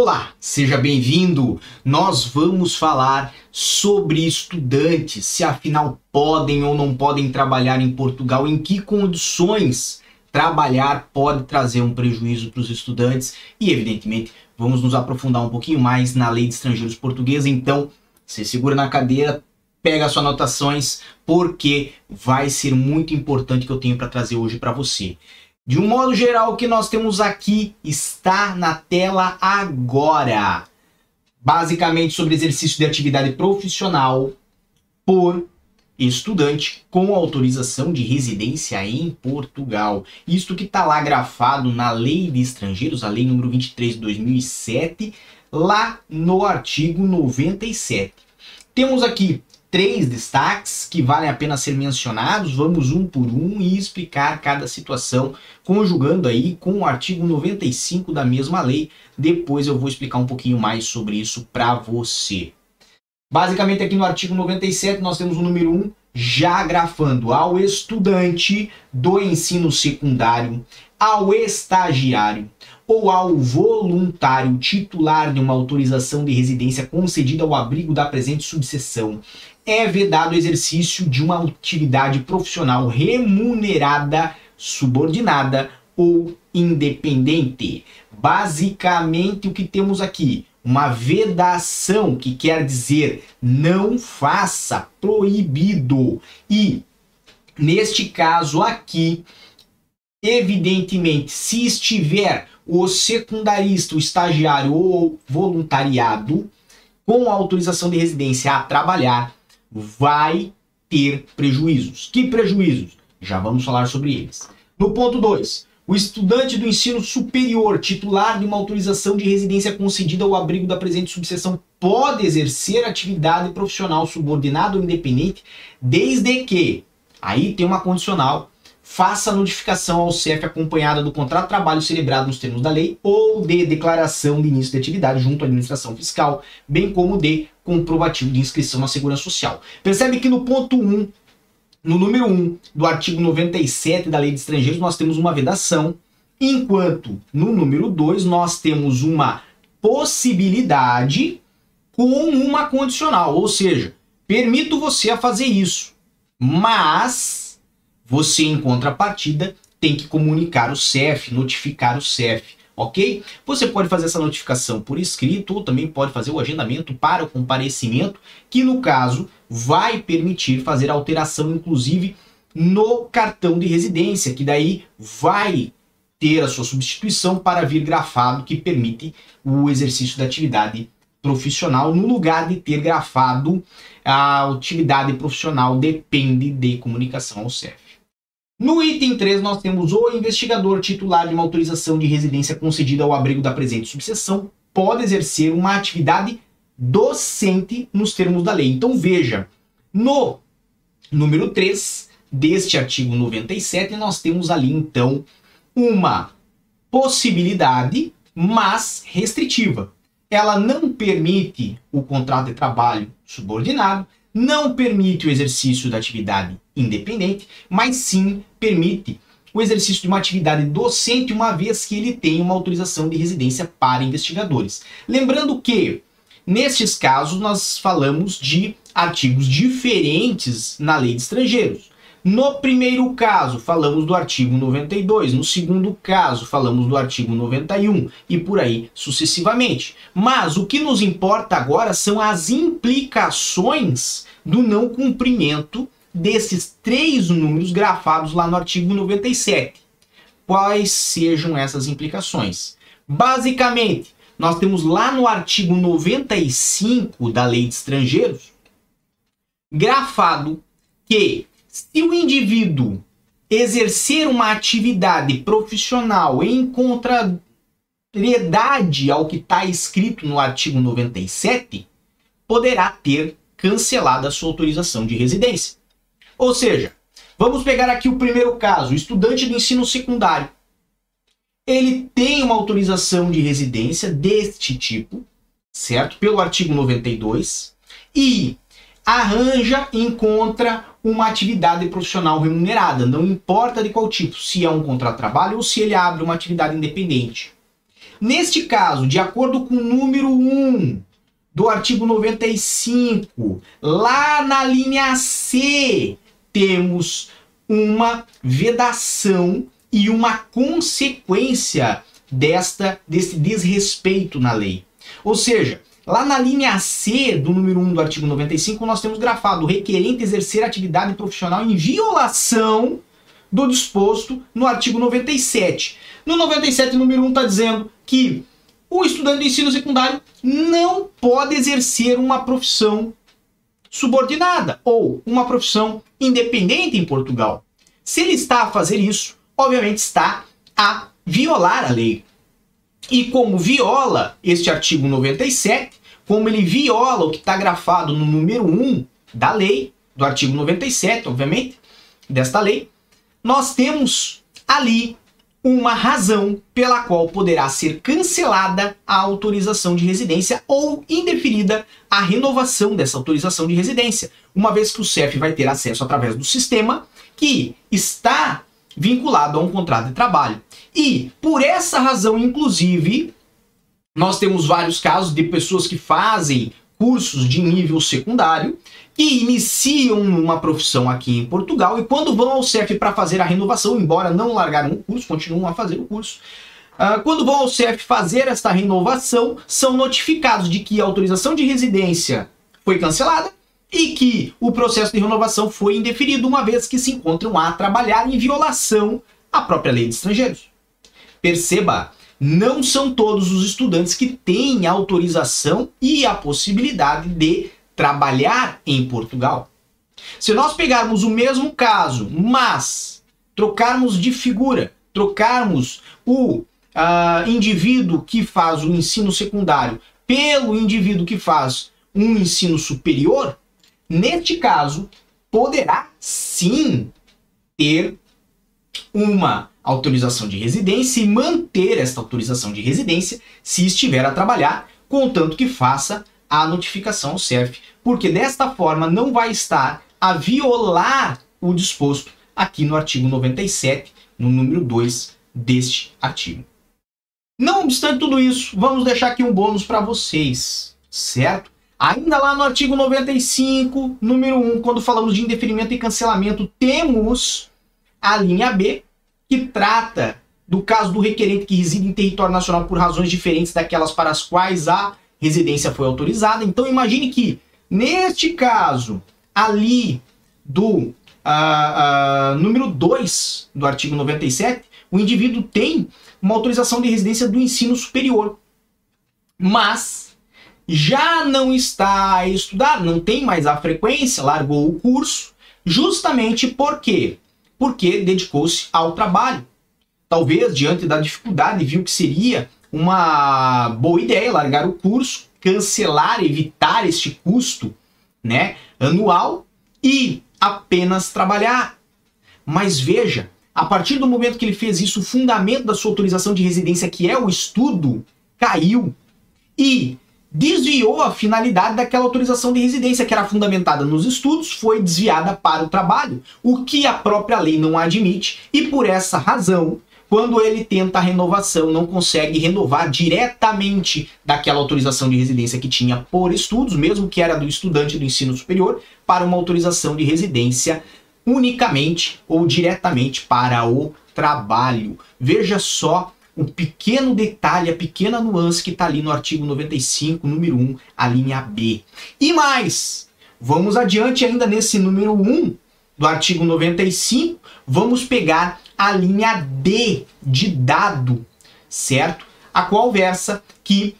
Olá, seja bem-vindo. Nós vamos falar sobre estudantes, se afinal podem ou não podem trabalhar em Portugal, em que condições trabalhar pode trazer um prejuízo para os estudantes e, evidentemente, vamos nos aprofundar um pouquinho mais na lei de estrangeiros portuguesa. Então, se segura na cadeira, pega as suas anotações, porque vai ser muito importante que eu tenho para trazer hoje para você. De um modo geral, o que nós temos aqui está na tela agora. Basicamente sobre exercício de atividade profissional por estudante com autorização de residência em Portugal. Isto que está lá grafado na Lei de Estrangeiros, a Lei número 23 de 2007, lá no artigo 97. Temos aqui três destaques que valem a pena ser mencionados. Vamos um por um e explicar cada situação, conjugando aí com o artigo 95 da mesma lei. Depois eu vou explicar um pouquinho mais sobre isso para você. Basicamente aqui no artigo 97 nós temos o número 1 já grafando ao estudante do ensino secundário, ao estagiário ou ao voluntário titular de uma autorização de residência concedida ao abrigo da presente subseção é vedado o exercício de uma atividade profissional remunerada, subordinada ou independente. Basicamente, o que temos aqui? Uma vedação, que quer dizer não faça, proibido. E, neste caso aqui, evidentemente, se estiver o secundarista, o estagiário ou voluntariado com autorização de residência a trabalhar, vai ter prejuízos. Que prejuízos? Já vamos falar sobre eles. No ponto 2, o estudante do ensino superior titular de uma autorização de residência concedida ao abrigo da presente subseção pode exercer atividade profissional subordinada ou independente desde que, aí tem uma condicional, faça a notificação ao CEF acompanhada do contrato de trabalho celebrado nos termos da lei ou de declaração de início de atividade junto à administração fiscal, bem como de comprovativo de inscrição na Segurança Social. Percebe que no ponto 1, no número 1 do artigo 97 da Lei de Estrangeiros, nós temos uma vedação, enquanto no número 2 nós temos uma possibilidade com uma condicional, ou seja, permito você a fazer isso, mas você, em contrapartida, tem que comunicar o CEF, notificar o CEF, ok? Você pode fazer essa notificação por escrito ou também pode fazer o agendamento para o comparecimento, que no caso vai permitir fazer alteração, inclusive, no cartão de residência, que daí vai ter a sua substituição para vir grafado, que permite o exercício da atividade profissional, no lugar de ter grafado a atividade profissional depende de comunicação ao CEF. No item 3, nós temos o investigador titular de uma autorização de residência concedida ao abrigo da presente subseção pode exercer uma atividade docente nos termos da lei. Então veja, no número 3 deste artigo 97, nós temos ali então uma possibilidade, mas restritiva. Ela não permite o contrato de trabalho subordinado, não permite o exercício da atividade independente, mas sim permite o exercício de uma atividade docente, uma vez que ele tem uma autorização de residência para investigadores. Lembrando que, nestes casos, nós falamos de artigos diferentes na lei de estrangeiros. No primeiro caso, falamos do artigo 92, no segundo caso, falamos do artigo 91 e por aí sucessivamente. Mas o que nos importa agora são as implicações do não cumprimento desses três números grafados lá no artigo 97. Quais sejam essas implicações? Basicamente, nós temos lá no artigo 95 da Lei de Estrangeiros grafado que se o indivíduo exercer uma atividade profissional em contrariedade ao que está escrito no artigo 97, poderá ter cancelada a sua autorização de residência. Ou seja, vamos pegar aqui o primeiro caso, o estudante do ensino secundário. Ele tem uma autorização de residência deste tipo, certo? Pelo artigo 92 e arranja, encontra uma atividade profissional remunerada, não importa de qual tipo, se é um contrato de trabalho ou se ele abre uma atividade independente. Neste caso, de acordo com o número 1 do artigo 95, lá na linha C, temos uma vedação e uma consequência desta desse desrespeito na lei. Ou seja, lá na linha C do número 1 do artigo 95, nós temos grafado o requerente exercer atividade profissional em violação do disposto no artigo 97. No 97, número 1 está dizendo que o estudante do ensino secundário não pode exercer uma profissão subordinada ou uma profissão independente em Portugal. Se ele está a fazer isso, obviamente está a violar a lei. E como viola este artigo 97, como ele viola o que está grafado no número 1 da lei, do artigo 97, obviamente, desta lei, nós temos ali uma razão pela qual poderá ser cancelada a autorização de residência ou indeferida a renovação dessa autorização de residência, uma vez que o CEF vai ter acesso através do sistema que está vinculado a um contrato de trabalho. E por essa razão, inclusive, nós temos vários casos de pessoas que fazem cursos de nível secundário e iniciam uma profissão aqui em Portugal e quando vão ao CEF para fazer a renovação, embora não largaram o curso, continuam a fazer o curso. Uh, quando vão ao CEF fazer esta renovação, são notificados de que a autorização de residência foi cancelada e que o processo de renovação foi indeferido, uma vez que se encontram a trabalhar em violação à própria lei de estrangeiros. Perceba, não são todos os estudantes que têm autorização e a possibilidade de trabalhar em Portugal. Se nós pegarmos o mesmo caso, mas trocarmos de figura, trocarmos o uh, indivíduo que faz o ensino secundário pelo indivíduo que faz um ensino superior, neste caso, poderá sim ter uma autorização de residência e manter esta autorização de residência se estiver a trabalhar, contanto que faça a notificação ao CERF, porque desta forma não vai estar a violar o disposto aqui no artigo 97, no número 2 deste artigo. Não obstante tudo isso, vamos deixar aqui um bônus para vocês, certo? Ainda lá no artigo 95, número 1, quando falamos de indeferimento e cancelamento, temos a linha B, que trata do caso do requerente que reside em território nacional por razões diferentes daquelas para as quais a residência foi autorizada. Então imagine que, neste caso, ali do uh, uh, número 2 do artigo 97, o indivíduo tem uma autorização de residência do ensino superior. Mas já não está a estudar, não tem mais a frequência, largou o curso, justamente porque porque dedicou-se ao trabalho. Talvez, diante da dificuldade, viu que seria uma boa ideia largar o curso, cancelar, evitar este custo né, anual e apenas trabalhar. Mas veja, a partir do momento que ele fez isso, o fundamento da sua autorização de residência, que é o estudo, caiu. E desviou a finalidade daquela autorização de residência, que era fundamentada nos estudos, foi desviada para o trabalho, o que a própria lei não admite, e por essa razão, quando ele tenta a renovação, não consegue renovar diretamente daquela autorização de residência que tinha por estudos, mesmo que era do estudante do ensino superior, para uma autorização de residência unicamente ou diretamente para o trabalho. Veja só um pequeno detalhe, a pequena nuance que está ali no artigo 95, número 1, a linha B. E mais, vamos adiante ainda nesse número 1 do artigo 95, vamos pegar a linha D de dado, certo? A qual versa que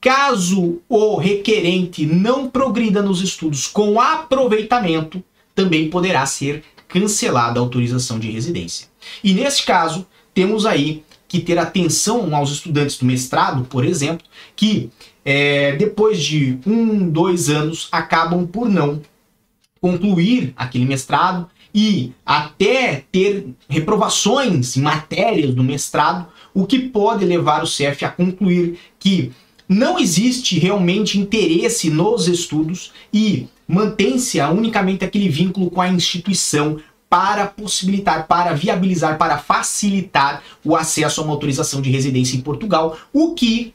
caso o requerente não progrida nos estudos com aproveitamento, também poderá ser cancelada a autorização de residência. E nesse caso, temos aí que ter atenção aos estudantes do mestrado, por exemplo, que é, depois de um, dois anos acabam por não concluir aquele mestrado e até ter reprovações em matérias do mestrado, o que pode levar o CEF a concluir que não existe realmente interesse nos estudos e mantém-se unicamente aquele vínculo com a instituição para possibilitar, para viabilizar, para facilitar o acesso a uma autorização de residência em Portugal, o que,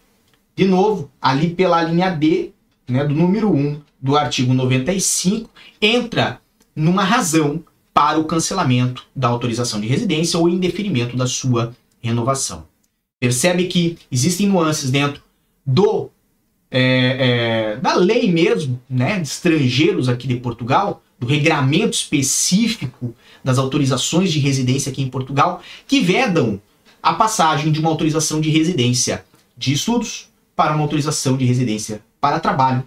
de novo, ali pela linha D, né, do número 1 do artigo 95, entra numa razão para o cancelamento da autorização de residência ou indeferimento da sua renovação. Percebe que existem nuances dentro do é, é, da lei mesmo, né, de estrangeiros aqui de Portugal, do regramento específico das autorizações de residência aqui em Portugal, que vedam a passagem de uma autorização de residência de estudos para uma autorização de residência para trabalho,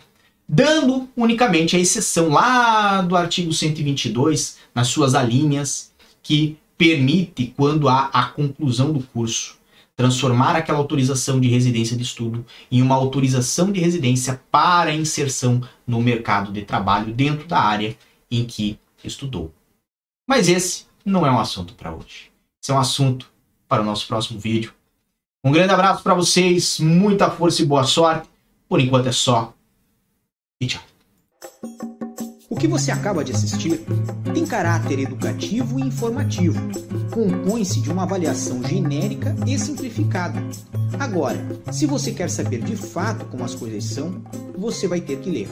dando unicamente a exceção lá do artigo 122, nas suas alíneas, que permite, quando há a conclusão do curso, transformar aquela autorização de residência de estudo em uma autorização de residência para inserção no mercado de trabalho dentro da área em que estudou. Mas esse não é um assunto para hoje. Esse é um assunto para o nosso próximo vídeo. Um grande abraço para vocês, muita força e boa sorte. Por enquanto é só. E tchau. O que você acaba de assistir tem caráter educativo e informativo. Compõe-se de uma avaliação genérica e simplificada. Agora, se você quer saber de fato como as coisas são, você vai ter que ler.